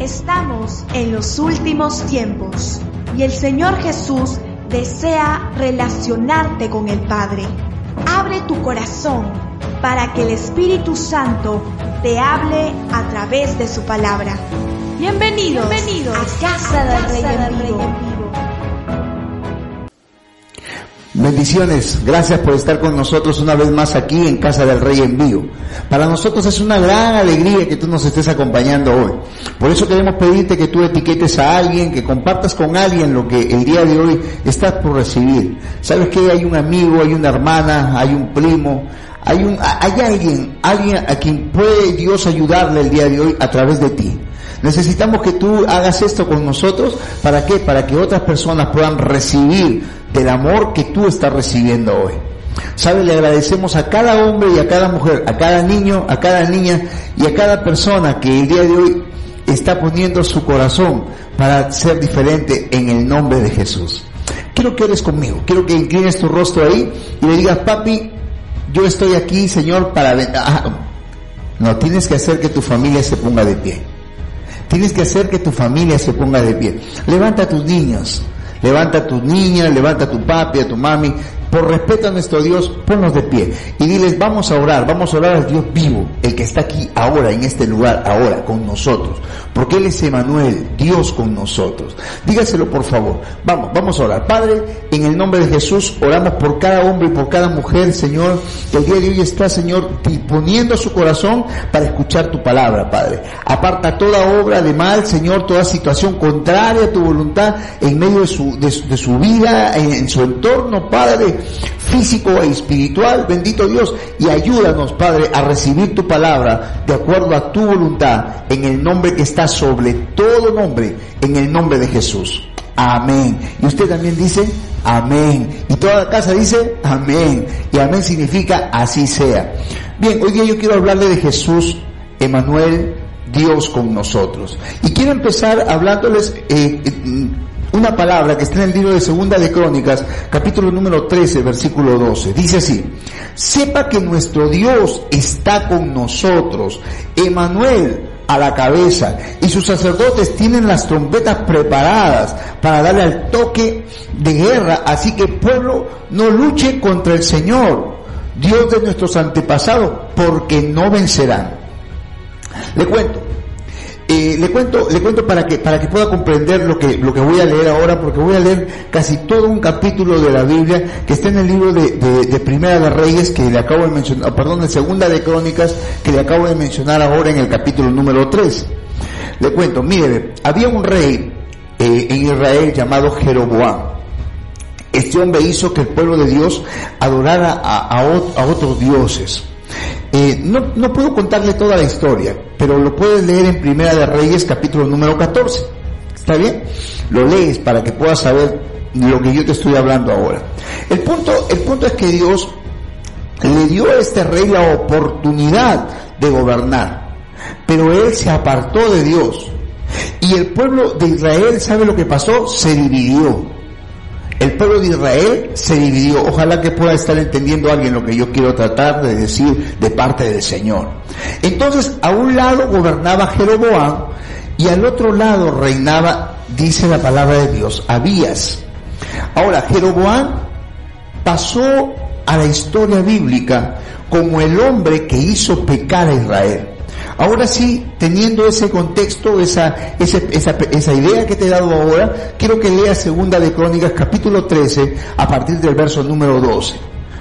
Estamos en los últimos tiempos y el Señor Jesús desea relacionarte con el Padre. Abre tu corazón para que el Espíritu Santo te hable a través de su palabra. Bienvenidos, Bienvenidos a Casa del Rey en Vivo. Bendiciones, gracias por estar con nosotros una vez más aquí en Casa del Rey en vivo. Para nosotros es una gran alegría que tú nos estés acompañando hoy. Por eso queremos pedirte que tú etiquetes a alguien, que compartas con alguien lo que el día de hoy estás por recibir. Sabes que hay un amigo, hay una hermana, hay un primo, hay un, hay alguien, alguien a quien puede Dios ayudarle el día de hoy a través de ti. Necesitamos que tú hagas esto con nosotros. ¿Para qué? Para que otras personas puedan recibir del amor que tú estás recibiendo hoy. ¿Sabe? Le agradecemos a cada hombre y a cada mujer, a cada niño, a cada niña y a cada persona que el día de hoy está poniendo su corazón para ser diferente en el nombre de Jesús. Quiero que eres conmigo, quiero que inclines tu rostro ahí y le digas, papi, yo estoy aquí, Señor, para... Ah, no, tienes que hacer que tu familia se ponga de pie. Tienes que hacer que tu familia se ponga de pie. Levanta a tus niños, levanta a tus niñas, levanta a tu papi, a tu mami, por respeto a nuestro Dios, ponnos de pie y diles, vamos a orar, vamos a orar al Dios vivo, el que está aquí ahora, en este lugar, ahora, con nosotros. Porque Él es Emanuel, Dios con nosotros. Dígaselo por favor. Vamos, vamos a orar. Padre, en el nombre de Jesús, oramos por cada hombre y por cada mujer, Señor, que el día de hoy está, Señor, disponiendo su corazón para escuchar tu palabra, Padre. Aparta toda obra de mal, Señor, toda situación contraria a tu voluntad en medio de su, de, su vida, en su entorno, Padre físico e espiritual, bendito Dios, y ayúdanos, Padre, a recibir tu palabra de acuerdo a tu voluntad, en el nombre que está sobre todo nombre, en el nombre de Jesús. Amén. Y usted también dice, amén. Y toda la casa dice, amén. Y amén significa así sea. Bien, hoy día yo quiero hablarle de Jesús, Emanuel, Dios con nosotros. Y quiero empezar hablándoles eh, eh, una palabra que está en el libro de Segunda de Crónicas, capítulo número 13, versículo 12. Dice así, sepa que nuestro Dios está con nosotros, Emanuel a la cabeza, y sus sacerdotes tienen las trompetas preparadas para darle al toque de guerra, así que pueblo no luche contra el Señor, Dios de nuestros antepasados, porque no vencerán. Le cuento, eh, le cuento, le cuento para que, para que pueda comprender lo que, lo que voy a leer ahora, porque voy a leer casi todo un capítulo de la Biblia que está en el libro de, de, Primera de Reyes que le acabo de mencionar, perdón, de Segunda de Crónicas que le acabo de mencionar ahora en el capítulo número 3. Le cuento, mire, había un rey eh, en Israel llamado Jeroboam. Este hombre hizo que el pueblo de Dios adorara a, a otros dioses. Eh, no, no puedo contarle toda la historia, pero lo puedes leer en Primera de Reyes capítulo número 14. ¿Está bien? Lo lees para que puedas saber lo que yo te estoy hablando ahora. El punto, el punto es que Dios le dio a este rey la oportunidad de gobernar, pero él se apartó de Dios. Y el pueblo de Israel, ¿sabe lo que pasó? Se dividió. El pueblo de Israel se dividió. Ojalá que pueda estar entendiendo alguien lo que yo quiero tratar de decir de parte del Señor. Entonces, a un lado gobernaba Jeroboam y al otro lado reinaba, dice la palabra de Dios, Abías. Ahora, Jeroboam pasó a la historia bíblica como el hombre que hizo pecar a Israel. Ahora sí, teniendo ese contexto, esa, esa, esa, idea que te he dado ahora, quiero que leas Segunda de Crónicas capítulo 13 a partir del verso número 12.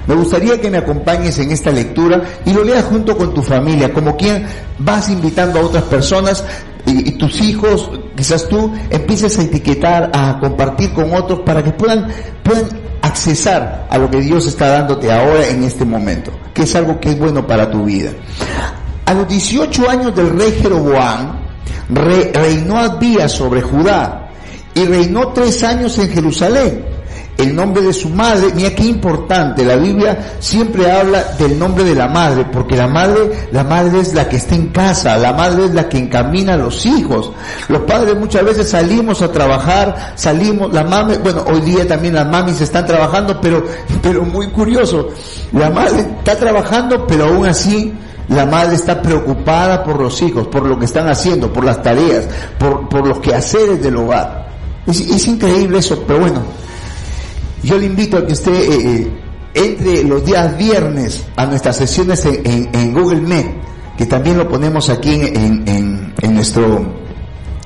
Me gustaría que me acompañes en esta lectura y lo leas junto con tu familia, como quien vas invitando a otras personas y, tus hijos, quizás tú, empieces a etiquetar, a compartir con otros para que puedan, puedan accesar a lo que Dios está dándote ahora en este momento, que es algo que es bueno para tu vida. A los 18 años del rey Jeroboam, reinó Abías sobre Judá y reinó tres años en Jerusalén. El nombre de su madre. Mira qué importante, la Biblia siempre habla del nombre de la madre, porque la madre, la madre es la que está en casa, la madre es la que encamina a los hijos. Los padres muchas veces salimos a trabajar, salimos, la mami, bueno, hoy día también las mamis están trabajando, pero, pero muy curioso, la madre está trabajando, pero aún así, la madre está preocupada por los hijos, por lo que están haciendo, por las tareas, por, por los quehaceres del hogar. Es, increíble eso, pero bueno, yo le invito a que usted eh, eh, entre los días viernes a nuestras sesiones en, Google Meet, que también lo ponemos aquí en, nuestro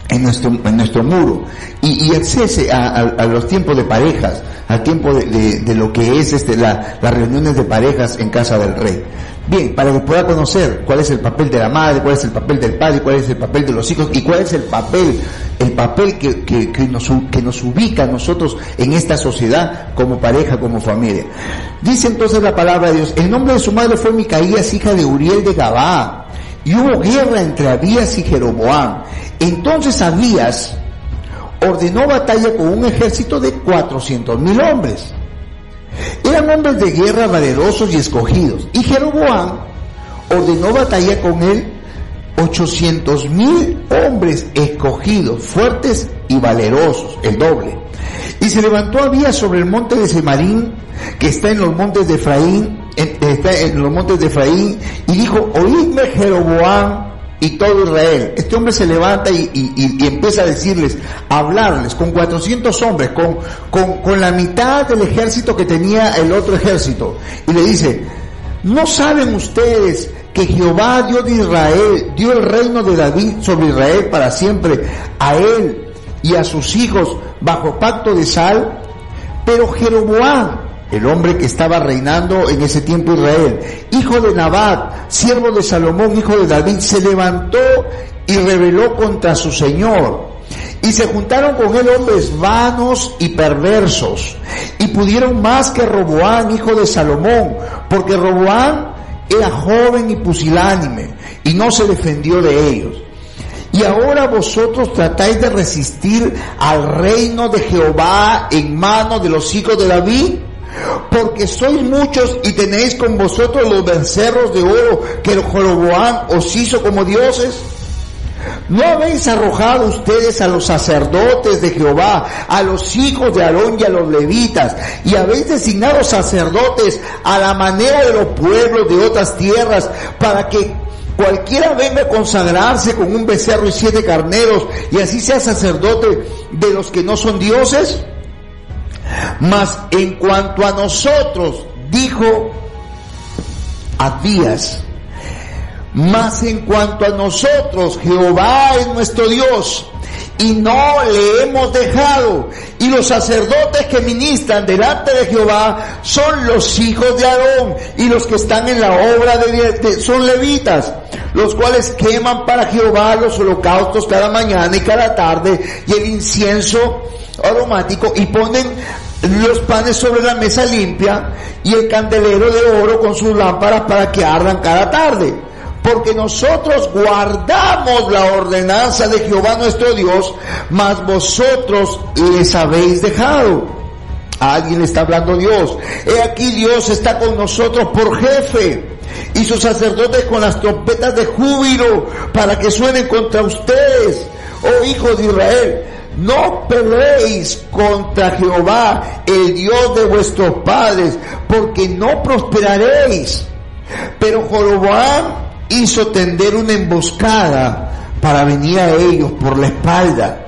en nuestro, en nuestro muro y, y accese a, los tiempos de parejas, al tiempo de, lo que es este, la, las reuniones de parejas en casa del rey. Bien, para que pueda conocer cuál es el papel de la madre, cuál es el papel del padre, cuál es el papel de los hijos y cuál es el papel, el papel que, que, nos, que nos ubica a nosotros en esta sociedad como pareja, como familia. Dice entonces la palabra de Dios, el nombre de su madre fue Micaías, hija de Uriel de Gabá, y hubo guerra entre Abías y Jeroboam. Entonces Abías ordenó batalla con un ejército de cuatrocientos mil hombres eran hombres de guerra valerosos y escogidos. Y Jeroboam ordenó batalla con él 800 mil hombres escogidos, fuertes y valerosos, el doble. Y se levantó Abías sobre el monte de Semarín, que está en los montes de Efraín, está en los montes de Efraín, y dijo, oídme Jeroboam y todo Israel. Este hombre se levanta y, empieza a decirles, a hablarles con 400 hombres, con, con, con la mitad del ejército que tenía el otro ejército. Y le dice, ¿no saben ustedes que Jehová Dios de Israel dio el reino de David sobre Israel para siempre a él y a sus hijos bajo pacto de sal? Pero Jeroboam el hombre que estaba reinando en ese tiempo Israel, hijo de Nabat, siervo de Salomón, hijo de David, se levantó y rebeló contra su Señor. Y se juntaron con él hombres vanos y perversos, y pudieron más que Roboán, hijo de Salomón, porque Roboán era joven y pusilánime, y no se defendió de ellos. Y ahora vosotros tratáis de resistir al reino de Jehová en manos de los hijos de David porque sois muchos y tenéis con vosotros los becerros de oro que el os hizo como dioses. ¿No habéis arrojado ustedes a los sacerdotes de Jehová, a los hijos de Aarón y a los levitas, y habéis designado sacerdotes a la manera de los pueblos de otras tierras, para que cualquiera venga a consagrarse con un becerro y siete carneros, y así sea sacerdote de los que no son dioses? Mas en cuanto a nosotros, dijo Abías, mas en cuanto a nosotros, Jehová es nuestro Dios y no le hemos dejado. Y los sacerdotes que ministran delante de Jehová son los hijos de Aarón y los que están en la obra de, son levitas, los cuales queman para Jehová los holocaustos cada mañana y cada tarde y el incienso aromático y ponen los panes sobre la mesa limpia y el candelero de oro con sus lámparas para que ardan cada tarde. Porque nosotros guardamos la ordenanza de Jehová nuestro Dios, mas vosotros les habéis dejado. A alguien está hablando Dios. He aquí Dios está con nosotros por jefe y sus sacerdotes con las trompetas de júbilo para que suenen contra ustedes, oh hijos de Israel no peleéis contra Jehová, el Dios de vuestros padres, porque no prosperaréis. Pero Jeroboam hizo tender una emboscada para venir a ellos por la espalda.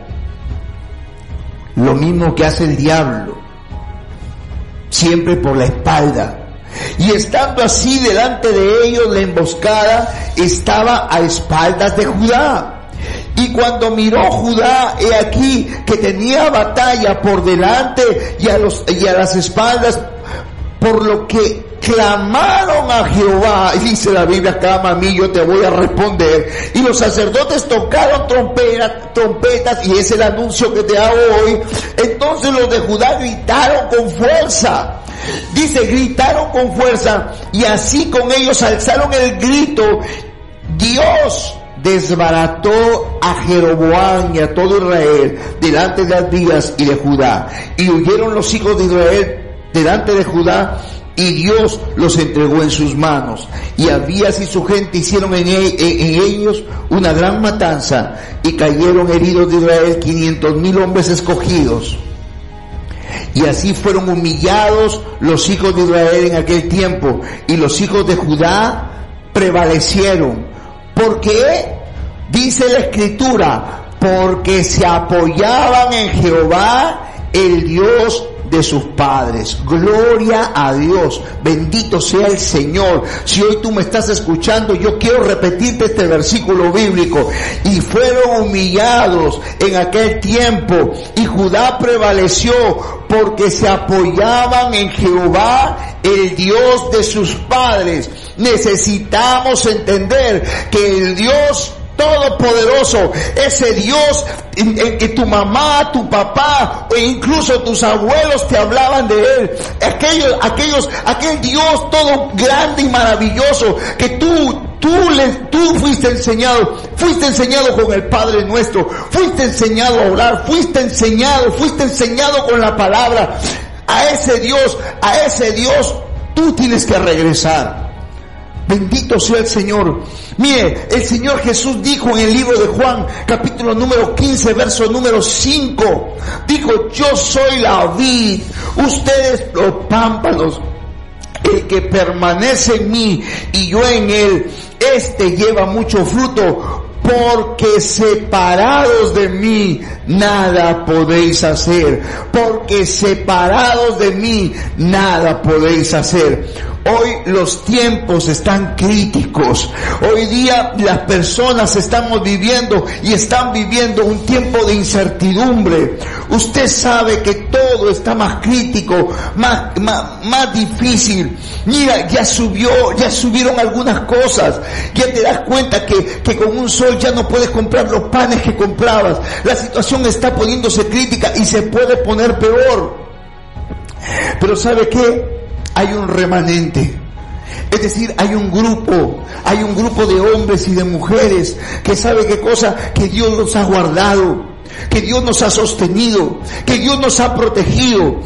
Lo mismo que hace el diablo, siempre por la espalda. Y estando así delante de ellos, la emboscada estaba a espaldas de Judá. Y cuando miró Judá, he aquí que tenía batalla por delante y a, los, y a las espaldas, por lo que clamaron a Jehová, y dice la Biblia, clama a mí, yo te voy a responder. Y los sacerdotes tocaron trompetas, y es el anuncio que te hago hoy. Entonces los de Judá gritaron con fuerza. Dice, gritaron con fuerza, y así con ellos alzaron el grito, Dios desbarató a Jeroboam y a todo Israel delante de Abías y de Judá. Y huyeron los hijos de Israel delante de Judá y Dios los entregó en sus manos. Y Abías y su gente hicieron en, e, en, ellos una gran matanza y cayeron heridos de Israel quinientos mil hombres escogidos. Y así fueron humillados los hijos de Israel en aquel tiempo y los hijos de Judá prevalecieron. ¿Por qué? Dice la escritura, porque se apoyaban en Jehová, el Dios de sus padres. Gloria a Dios. Bendito sea el Señor. Si hoy tú me estás escuchando, yo quiero repetirte este versículo bíblico. Y fueron humillados en aquel tiempo. Y Judá prevaleció porque se apoyaban en Jehová, el Dios de sus padres. Necesitamos entender que el Dios todopoderoso, ese Dios en, que tu mamá, tu papá e incluso tus abuelos te hablaban de él, aquellos, aquellos, aquel Dios todo grande y maravilloso que tú, tú le, tú fuiste enseñado, fuiste enseñado con el Padre nuestro, fuiste enseñado a orar, fuiste enseñado, fuiste enseñado con la palabra. A ese Dios, a ese Dios, tú tienes que regresar. Bendito sea el Señor. Mire, el Señor Jesús dijo en el libro de Juan, capítulo número 15, verso número 5, dijo, yo soy la vid, ustedes los pámpanos. El que permanece en mí y yo en él, este lleva mucho fruto, porque separados de mí nada podéis hacer, porque separados de mí nada podéis hacer. Hoy los tiempos están críticos. Hoy día las personas estamos viviendo y están viviendo un tiempo de incertidumbre. Usted sabe que todo está más crítico, más, más, más difícil. Mira, ya subió, ya subieron algunas cosas. Ya te das cuenta que, que con un sol ya no puedes comprar los panes que comprabas. La situación está poniéndose crítica y se puede poner peor. Pero ¿sabe qué? hay un remanente. Es decir, hay un grupo, hay un grupo de hombres y de mujeres que sabe qué cosa, que Dios nos ha guardado, que Dios nos ha sostenido, que Dios nos ha protegido.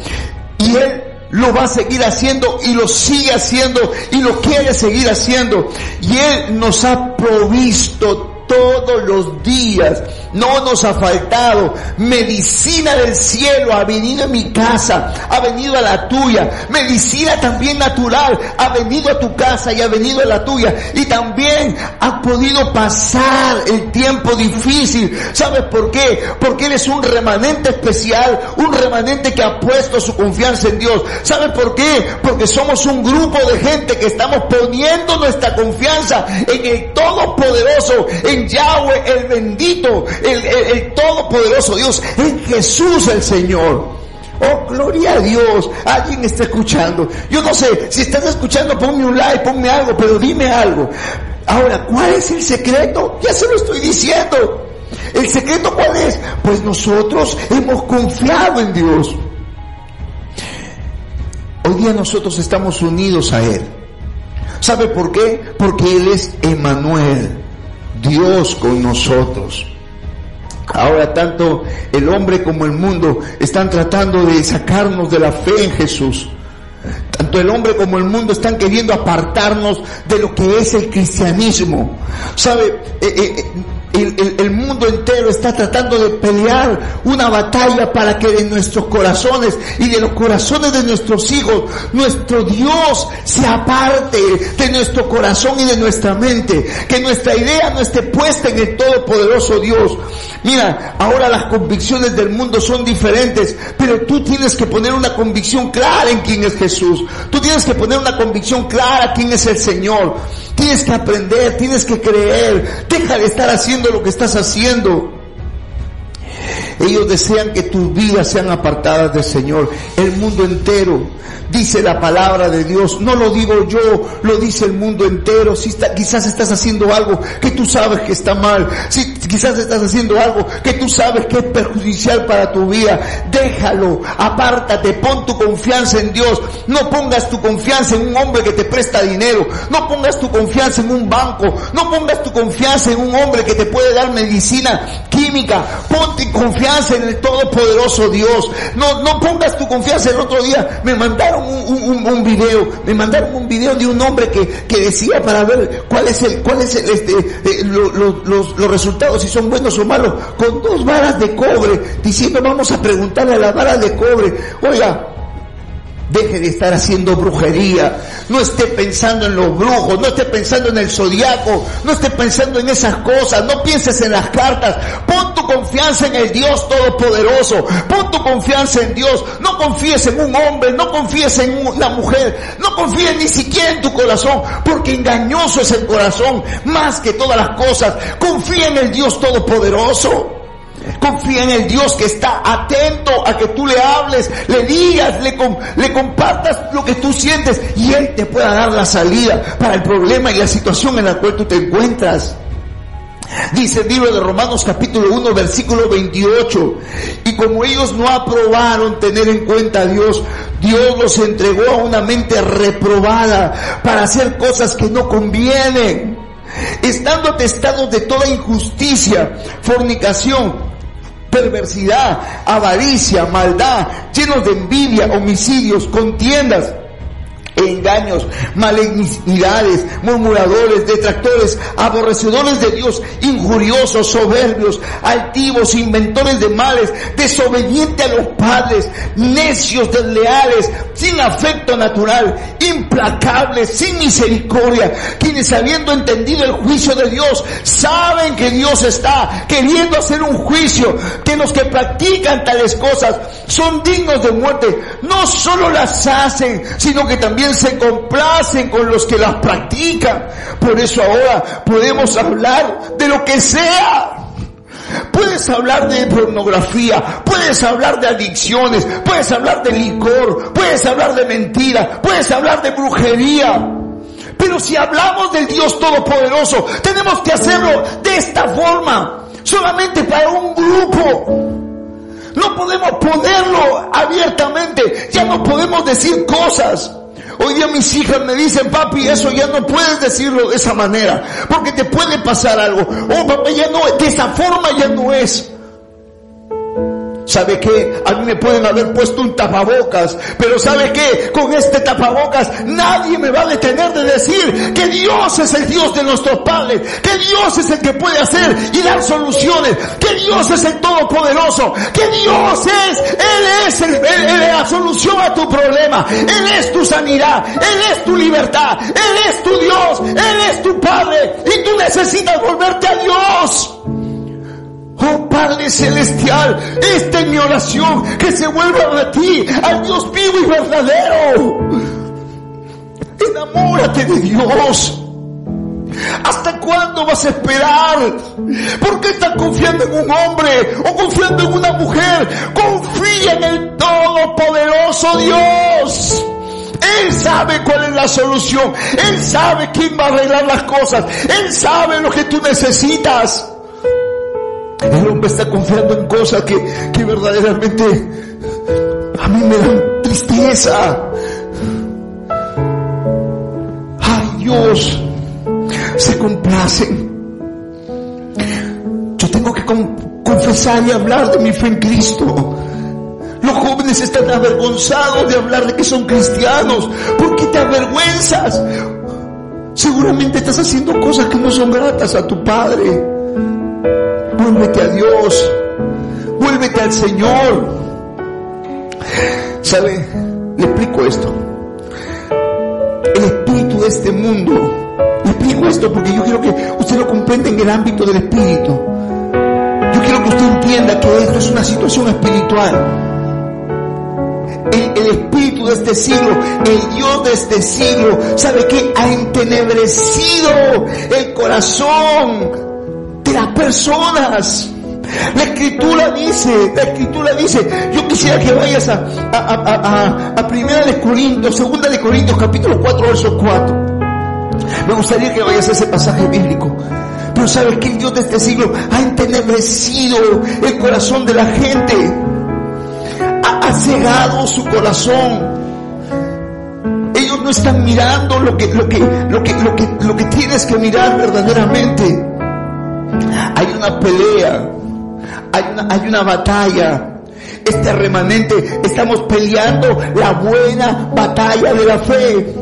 Y Él lo va a seguir haciendo y lo sigue haciendo y lo quiere seguir haciendo. Y Él nos ha provisto todos los días. No nos ha faltado. Medicina del cielo ha venido a mi casa, ha venido a la tuya. Medicina también natural ha venido a tu casa y ha venido a la tuya. Y también ha podido pasar el tiempo difícil. ¿Sabes por qué? Porque eres un remanente especial, un remanente que ha puesto su confianza en Dios. ¿Sabes por qué? Porque somos un grupo de gente que estamos poniendo nuestra confianza en el Todopoderoso, Yahweh el bendito, el, todopoderoso Dios, en Jesús el Señor. Oh, gloria a Dios. Alguien está escuchando. Yo no sé, si estás escuchando, ponme un like, ponme algo, pero dime algo. Ahora, ¿cuál es el secreto? Ya se lo estoy diciendo. ¿El secreto cuál es? Pues nosotros hemos confiado en Dios. Hoy día nosotros estamos unidos a Él. ¿Sabe por qué? Porque Él es Emanuel. Dios con nosotros. Ahora tanto el hombre como el mundo están tratando de sacarnos de la fe en Jesús. Tanto el hombre como el mundo están queriendo apartarnos de lo que es el cristianismo. ¿Sabe? Eh, eh, el, mundo entero está tratando de pelear una batalla para que de nuestros corazones y de los corazones de nuestros hijos, nuestro Dios se aparte de nuestro corazón y de nuestra mente. Que nuestra idea no esté puesta en el Todopoderoso Dios. Mira, ahora las convicciones del mundo son diferentes, pero tú tienes que poner una convicción clara en quién es Jesús. Tú tienes que poner una convicción clara quién es el Señor. Tienes que aprender, tienes que creer. Deja de estar haciendo lo que estás haciendo. Ellos desean que tus vidas sean apartadas del Señor. El mundo entero dice la palabra de Dios. No lo digo yo, lo dice el mundo entero. Si quizás estás haciendo algo que tú sabes que está mal. Si quizás estás haciendo algo que tú sabes que es perjudicial para tu vida. Déjalo, apártate, pon tu confianza en Dios. No pongas tu confianza en un hombre que te presta dinero. No pongas tu confianza en un banco. No pongas tu confianza en un hombre que te puede dar medicina química. Ponte confianza en el Todopoderoso Dios. No, no pongas tu confianza. El otro día me mandaron un, un, video, me mandaron un video de un hombre que, que decía para ver cuál es el, cuál es el, este, eh, los, los resultados, si son buenos o malos, con dos varas de cobre, diciendo vamos a preguntarle a la vara de cobre, oiga, Deje de estar haciendo brujería. No esté pensando en los brujos, no esté pensando en el zodiaco, no esté pensando en esas cosas, no pienses en las cartas. Pon confianza en el Dios Todopoderoso. Pon tu confianza en Dios. No confíes en un hombre, no confíes en una mujer, no confíes ni siquiera en tu corazón, porque engañoso es el corazón más que todas las cosas. Confía en el Dios Todopoderoso. Confía en el Dios que está atento a que tú le hables, le digas, le, le compartas lo que tú sientes y Él te pueda dar la salida para el problema y la situación en la cual tú te encuentras. Dice el libro de Romanos capítulo 1 versículo 28. Y como ellos no aprobaron tener en cuenta a Dios, Dios los entregó a una mente reprobada para hacer cosas que no convienen. Estando atestados de toda injusticia, fornicación, perversidad, avaricia, maldad, llenos de envidia, homicidios, contiendas, engaños, malignidades, murmuradores, detractores, aborrecedores de Dios, injuriosos, soberbios, altivos, inventores de males, desobedientes a los padres, necios, desleales, sin afecto natural, implacables, sin misericordia, quienes habiendo entendido el juicio de Dios, saben que Dios está queriendo hacer un juicio, que los que practican tales cosas son dignos de muerte, no solo las hacen, sino que también se complacen con los que las practican. Por eso ahora podemos hablar de lo que sea. Puedes hablar de pornografía, puedes hablar de adicciones, puedes hablar de licor, puedes hablar de mentira, puedes hablar de brujería. Pero si hablamos del Dios Todopoderoso, tenemos que hacerlo de esta forma, solamente para un grupo. No podemos ponerlo abiertamente, ya no podemos decir cosas. Hoy día mis hijas me dicen, papi, eso ya no puedes decirlo de esa manera, porque te puede pasar algo. Oh, papá, ya no, de esa forma ya no es. ¿Sabe qué? A mí me pueden haber puesto un tapabocas, pero ¿sabe qué? Con este tapabocas nadie me va a detener de decir que Dios es el Dios de nuestros padres, que Dios es el que puede hacer y dar soluciones, que Dios es el Todopoderoso, que Dios es, Él es el, la solución a tu problema, Él es tu sanidad, Él es tu libertad, Él es tu Dios, Él es tu Padre y tú necesitas volverte a Dios. Oh Padre Celestial, esta es mi oración, que se vuelva a ti, al Dios vivo y verdadero. Enamórate de Dios. ¿Hasta cuándo vas a esperar? ¿Por qué estás confiando en un hombre o confiando en una mujer? Confía en el Todopoderoso Dios. Él sabe cuál es la solución. Él sabe quién va a arreglar las cosas. Él sabe lo que tú necesitas. El hombre está confiando en cosas que, que verdaderamente a mí me dan tristeza. Ay Dios, se complacen. Yo tengo que confesar y hablar de mi fe en Cristo. Los jóvenes están avergonzados de hablar de que son cristianos. ¿Por qué te avergüenzas? Seguramente estás haciendo cosas que no son gratas a tu Padre. Vuélvete a Dios. Vuélvete al Señor. ¿Sabe? Le explico esto. El espíritu de este mundo. Le explico esto porque yo quiero que usted lo comprenda en el ámbito del espíritu. Yo quiero que usted entienda que esto es una situación espiritual. El, el, espíritu de este siglo, el Dios de este siglo, sabe que ha entenebrecido el corazón de las personas. La escritura dice, la escritura dice, yo quisiera que vayas a, a, a, primera de Corintios, segunda de Corintios, capítulo 4, verso 4. Me gustaría que vayas a ese pasaje bíblico. Pero sabes que el Dios de este siglo ha entenebrecido el corazón de la gente. Ha, ha cegado su corazón. Ellos no están mirando lo que, lo que, lo que, lo que, lo que tienes que mirar verdaderamente. Hay una pelea hay una, hay una batalla. Este remanente estamos peleando la buena batalla de la fe.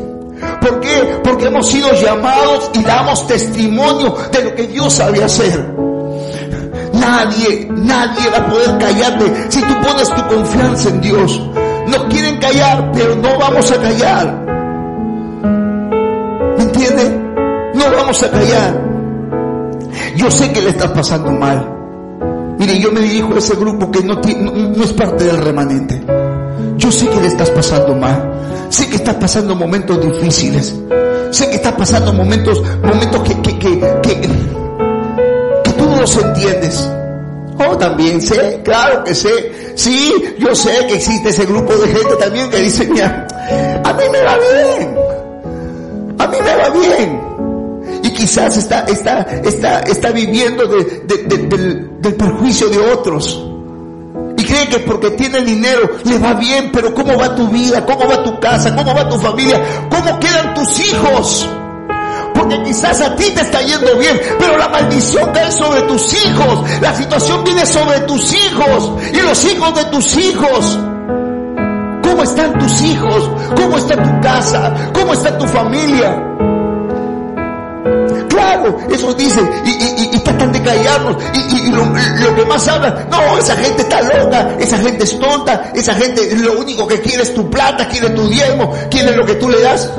¿Por qué? Porque hemos sido llamados y damos testimonio de lo que Dios sabe hacer. Nadie, nadie va a poder callarte si tú pones tu confianza en Dios. Nos quieren callar, pero no vamos a callar. ¿Me entiende? No vamos a callar. Yo sé que le estás pasando mal. Mire, yo me dirijo a ese grupo que no, es parte del remanente. Yo sé que le estás pasando mal. Sé que estás pasando momentos difíciles. Sé que estás pasando momentos, momentos que, que, que, que, que tú no los entiendes. Oh, también sé, claro que sé. Sí, yo sé que existe ese grupo de gente también que dice, mira, a mí me va bien. A mí me va bien quizás está, está, está, está viviendo del, del perjuicio de otros. Y cree que porque tiene dinero le va bien, pero ¿cómo va tu vida? ¿Cómo va tu casa? ¿Cómo va tu familia? ¿Cómo quedan tus hijos? Porque quizás a ti te está yendo bien, pero la maldición cae sobre tus hijos. La situación viene sobre tus hijos y los hijos de tus hijos. ¿Cómo están tus hijos? ¿Cómo está tu casa? ¿Cómo está tu familia? Claro, eso dicen y, y, y, tratan de callarnos y, lo, lo, que más hablan, no, esa gente está loca, esa gente es tonta, esa gente lo único que quiere es tu plata, quiere tu diezmo, quiere lo que tú le das.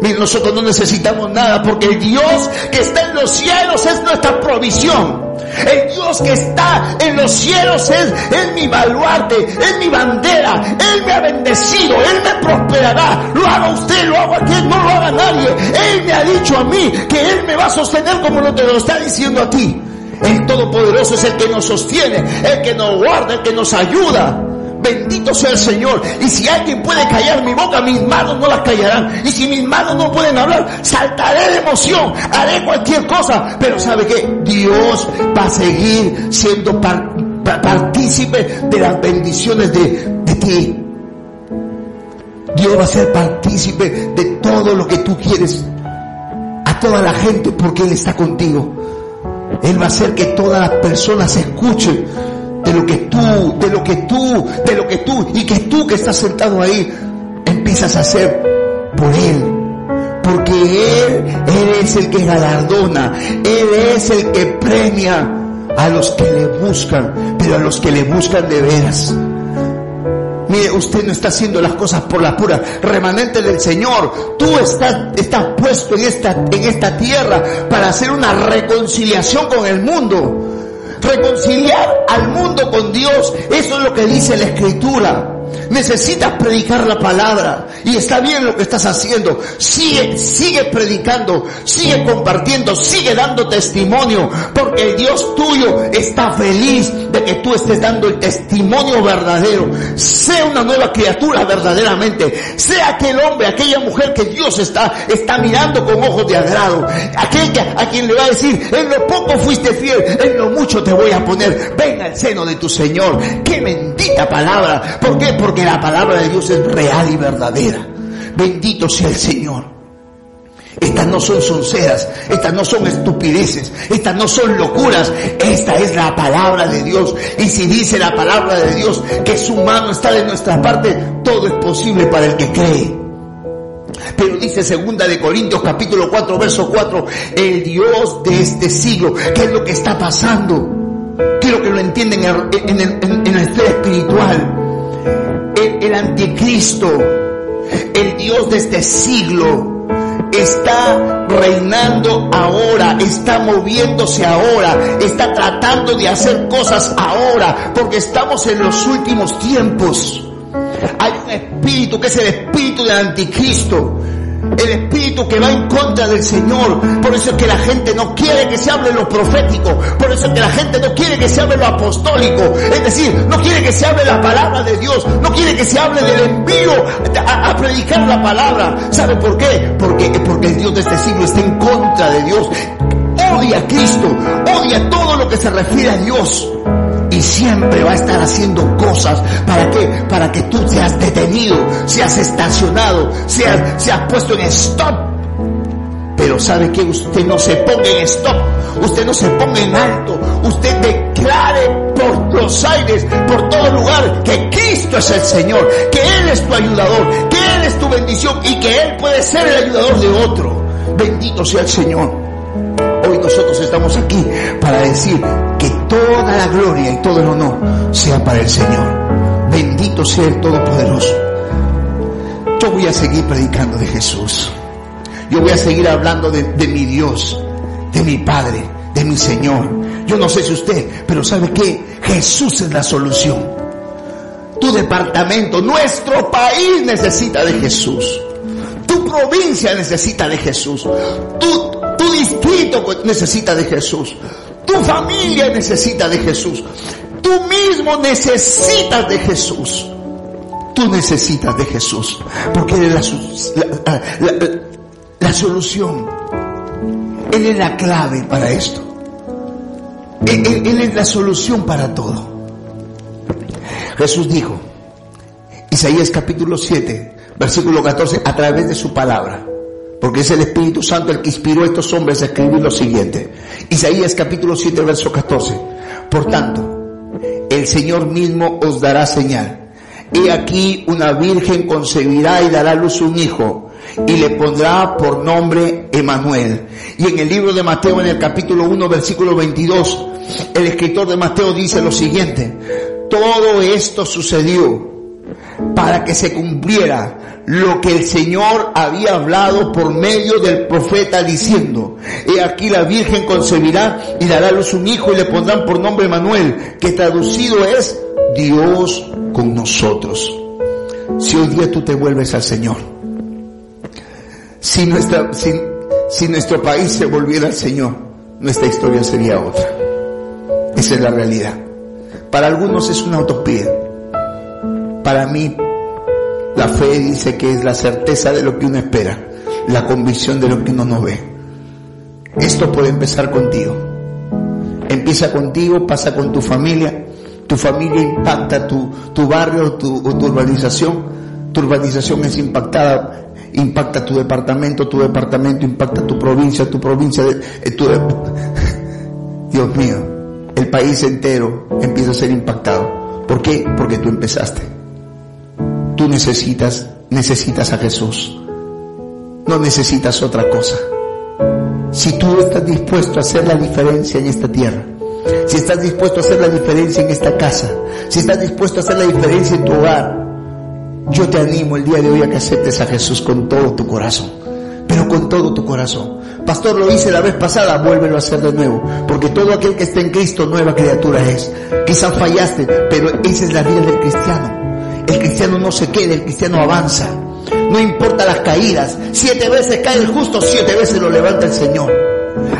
Mira, nosotros no necesitamos nada porque el Dios que está en los cielos es nuestra provisión. El Dios que está en los cielos es, es mi baluarte, es mi bandera. Él me ha bendecido, Él me prosperará. Lo haga usted, lo haga aquel, no lo haga nadie. Él me ha dicho a mí que Él me va a sostener como lo te lo está diciendo a ti. El Todopoderoso es el que nos sostiene, el que nos guarda, el que nos ayuda. Bendito sea el Señor. Y si alguien puede callar mi boca, mis manos no las callarán. Y si mis manos no pueden hablar, saltaré de emoción, haré cualquier cosa. Pero sabe que Dios va a seguir siendo partícipe de las bendiciones de, de ti. Dios va a ser partícipe de todo lo que tú quieres. A toda la gente porque Él está contigo. Él va a hacer que todas las personas escuchen lo que tú, de lo que tú, de lo que tú, y que tú que estás sentado ahí, empiezas a hacer por Él. Porque Él, es el que galardona, Él es el que premia a los que le buscan, pero a los que le buscan de veras. Mire, usted no está haciendo las cosas por la pura remanente del Señor. Tú estás, estás puesto en esta, en esta tierra para hacer una reconciliación con el mundo reconciliar al mundo con Dios. Eso es lo que dice la escritura. Necesitas predicar la palabra y está bien lo que estás haciendo. Sigue, sigue predicando, sigue compartiendo, sigue dando testimonio, porque el Dios tuyo está feliz de que tú estés dando el testimonio verdadero. Sea una nueva criatura verdaderamente. Sea aquel hombre, aquella mujer que Dios está, está mirando con ojos de agrado. Aquella a quien le va a decir, en lo poco fuiste fiel, en lo mucho te voy a poner. Ven al seno de tu Señor. Qué bendita palabra. ¿Por qué? Porque la palabra de Dios es real y verdadera. Bendito sea el Señor. Estas no son sonceras, estas no son estupideces, estas no son locuras, esta es la palabra de Dios. Y si dice la palabra de Dios que su mano está de nuestra parte, todo es posible para el que cree. Pero dice segunda de Corintios capítulo 4 verso 4, el Dios de este siglo, ¿qué es lo que está pasando? Quiero que lo entiendan en, en, en la esfera espiritual el, anticristo, el Dios de este siglo, está reinando ahora, está moviéndose ahora, está tratando de hacer cosas ahora, porque estamos en los últimos tiempos. Hay un espíritu que es el espíritu del anticristo. El espíritu que va en contra del Señor. Por eso es que la gente no quiere que se hable lo profético. Por eso es que la gente no quiere que se hable lo apostólico. Es decir, no quiere que se hable la palabra de Dios. No quiere que se hable del envío a, predicar la palabra. ¿Sabe por qué? Porque, porque el Dios de este siglo está en contra de Dios. Odia a Cristo. Odia todo lo que se refiere a Dios y siempre va a estar haciendo cosas para que para que tú seas detenido, seas estacionado, seas, seas puesto en stop. Pero sabe que usted no se ponga en stop, usted no se ponga en alto, usted declare por los aires, por todo lugar, que Cristo es el Señor, que Él es tu ayudador, que Él es tu bendición y que Él puede ser el ayudador de otro. Bendito sea el Señor. Hoy nosotros estamos aquí para decir que toda la gloria y todo el honor sea para el Señor. Bendito sea el Todopoderoso. Yo voy a seguir predicando de Jesús. Yo voy a seguir hablando de, mi Dios, de mi Padre, de mi Señor. Yo no sé si usted, pero ¿sabe qué? Jesús es la solución. Tu departamento, nuestro país necesita de Jesús. Tu provincia necesita de Jesús. Tu, tu distrito necesita de Jesús. Tu familia necesita de Jesús. Tú mismo necesitas de Jesús. Tú necesitas de Jesús. Porque Él es la, solución. Él es la clave para esto. Él, él es la solución para todo. Jesús dijo, Isaías capítulo 7, versículo 14, a través de su palabra porque es el Espíritu Santo el que inspiró a estos hombres a escribir lo siguiente. Isaías capítulo 7, verso 14. Por tanto, el Señor mismo os dará señal. He aquí una virgen concebirá y dará a luz un hijo y le pondrá por nombre Emanuel. Y en el libro de Mateo, en el capítulo 1, versículo 22, el escritor de Mateo dice lo siguiente. Todo esto sucedió para que se cumpliera lo que el Señor había hablado por medio del profeta diciendo, he aquí la Virgen concebirá y dará a luz un hijo y le pondrán por nombre Manuel, que traducido es Dios con nosotros. Si hoy día tú te vuelves al Señor, si, si nuestro país se volviera al Señor, nuestra historia sería otra. Esa es la realidad. Para algunos es una utopía para mí, la fe dice que es la certeza de lo que uno espera, la convicción de lo que uno no ve. Esto puede empezar contigo. Empieza contigo, pasa con tu familia. Tu familia impacta tu, barrio tu, o tu urbanización. Tu urbanización es impactada, impacta tu departamento, tu departamento impacta tu provincia, tu provincia, eh, tu, Dios mío, el país entero empieza a ser impactado. ¿Por qué? Porque tú empezaste. Necesitas, necesitas a Jesús. No necesitas otra cosa. Si tú estás dispuesto a hacer la diferencia en esta tierra, si estás dispuesto a hacer la diferencia en esta casa, si estás dispuesto a hacer la diferencia en tu hogar, yo te animo el día de hoy a que aceptes a Jesús con todo tu corazón, pero con todo tu corazón. Pastor, lo hice la vez pasada, vuélvelo a hacer de nuevo, porque todo aquel que está en Cristo, nueva criatura es. Quizás fallaste, pero esa es la vida del cristiano. El cristiano no se queda, el cristiano avanza. No importa las caídas. Siete veces cae el justo, siete veces lo levanta el Señor.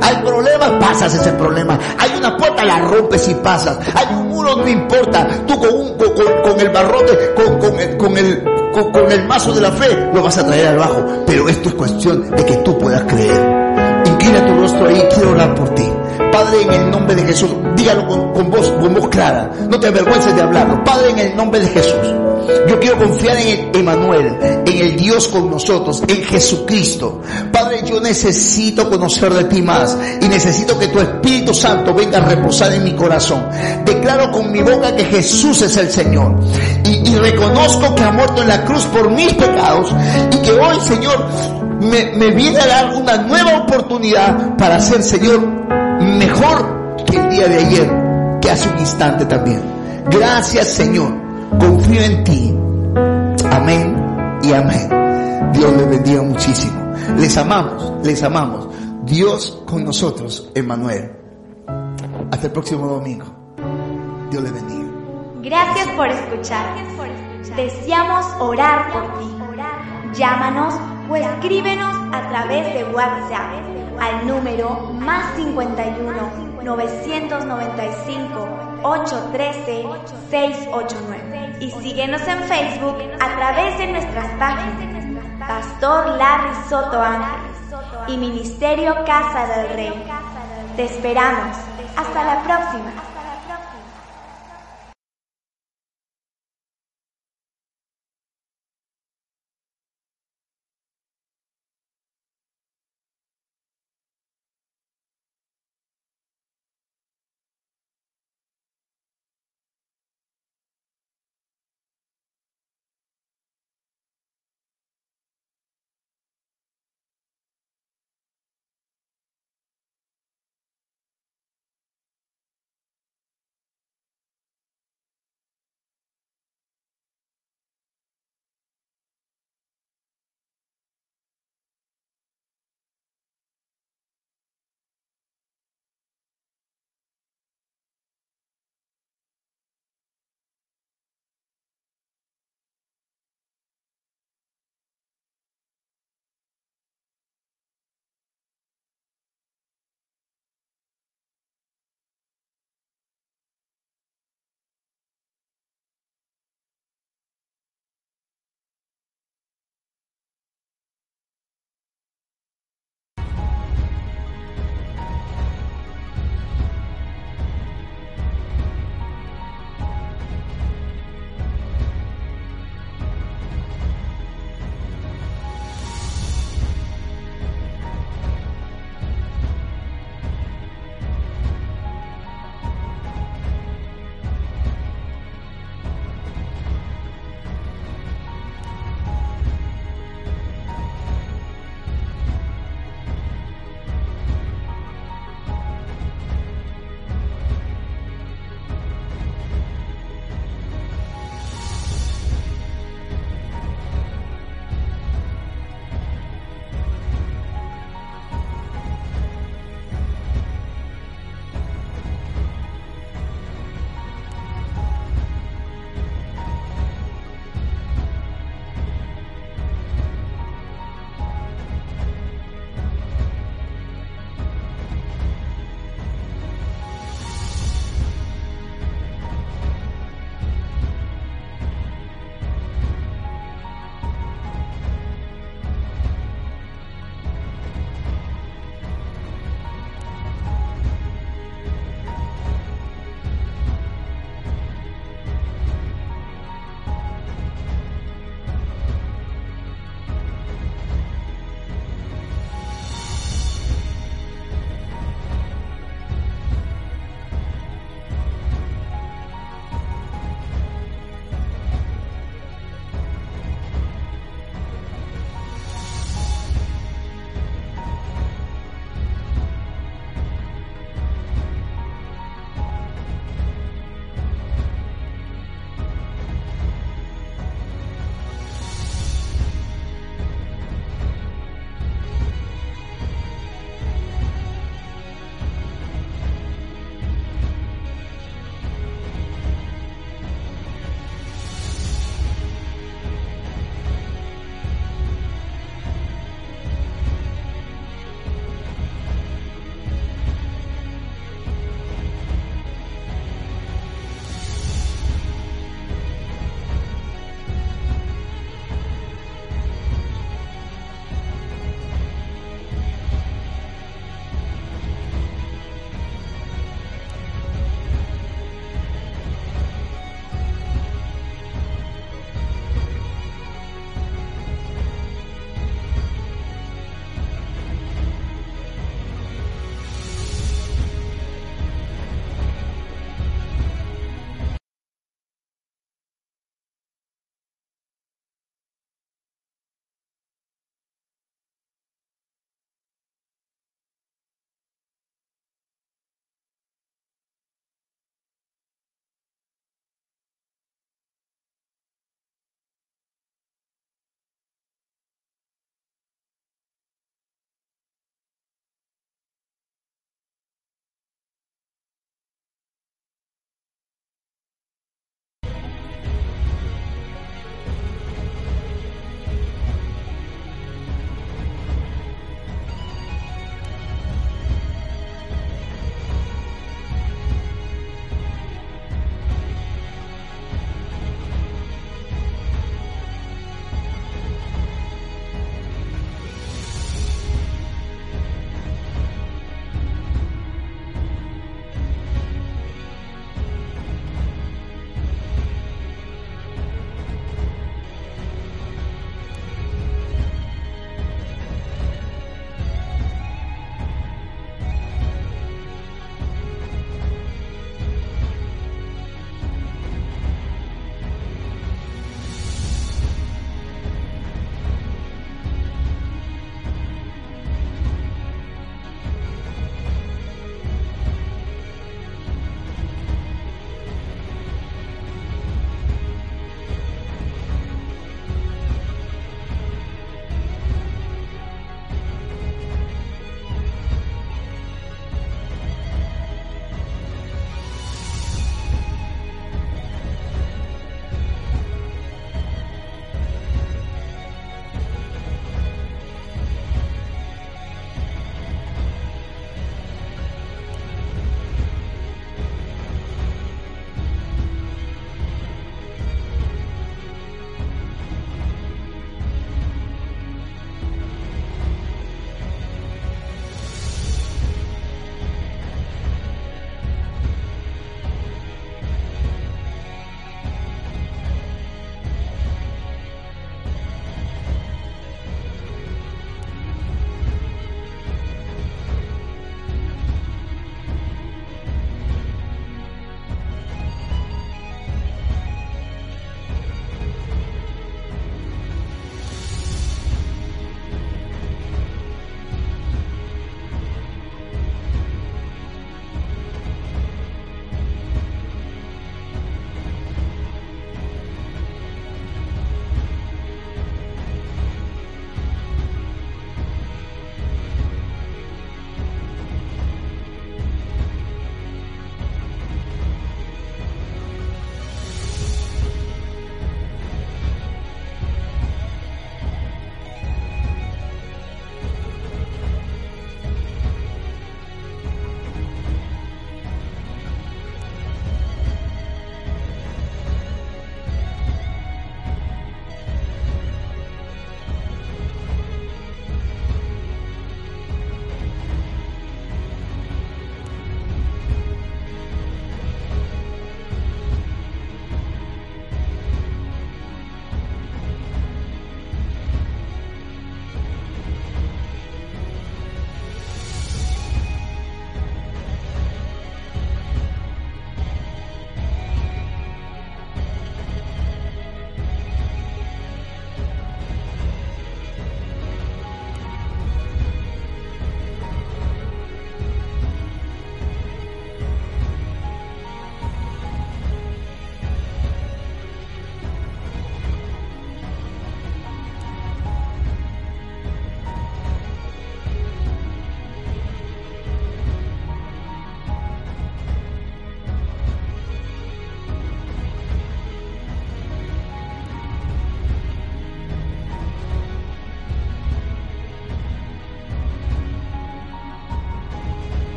Hay problemas, pasas ese problema. Hay una puerta, la rompes y pasas. Hay un muro, no importa. Tú con, un, con, el barrote, con, el, con, el mazo de la fe, lo vas a traer al bajo. Pero esto es cuestión de que tú puedas creer. Inclina tu rostro ahí, quiero orar por ti. Padre, en el nombre de Jesús, dígalo con, voz, con voz clara. No te avergüences de hablarlo. Padre, en el nombre de Jesús. Yo quiero confiar en Emanuel, en el Dios con nosotros, en Jesucristo. Padre, yo necesito conocer de ti más y necesito que tu Espíritu Santo venga a reposar en mi corazón. Declaro con mi boca que Jesús es el Señor y, reconozco que ha muerto en la cruz por mis pecados y que hoy, Señor, me, viene a dar una nueva oportunidad para ser, Señor, mejor que el día de ayer, que hace un instante también. Gracias, Señor Confío en ti. Amén y amén. Dios les bendiga muchísimo. Les amamos, les amamos. Dios con nosotros, Emmanuel. Hasta el próximo domingo. Dios les bendiga. Gracias por escuchar. Deseamos orar por ti. Llámanos o escríbenos a través de WhatsApp al número más 51 995 813 689 y síguenos en Facebook a través de nuestras páginas Pastor Larry Soto Ángeles y Ministerio Casa del Rey. Te esperamos. Hasta la próxima.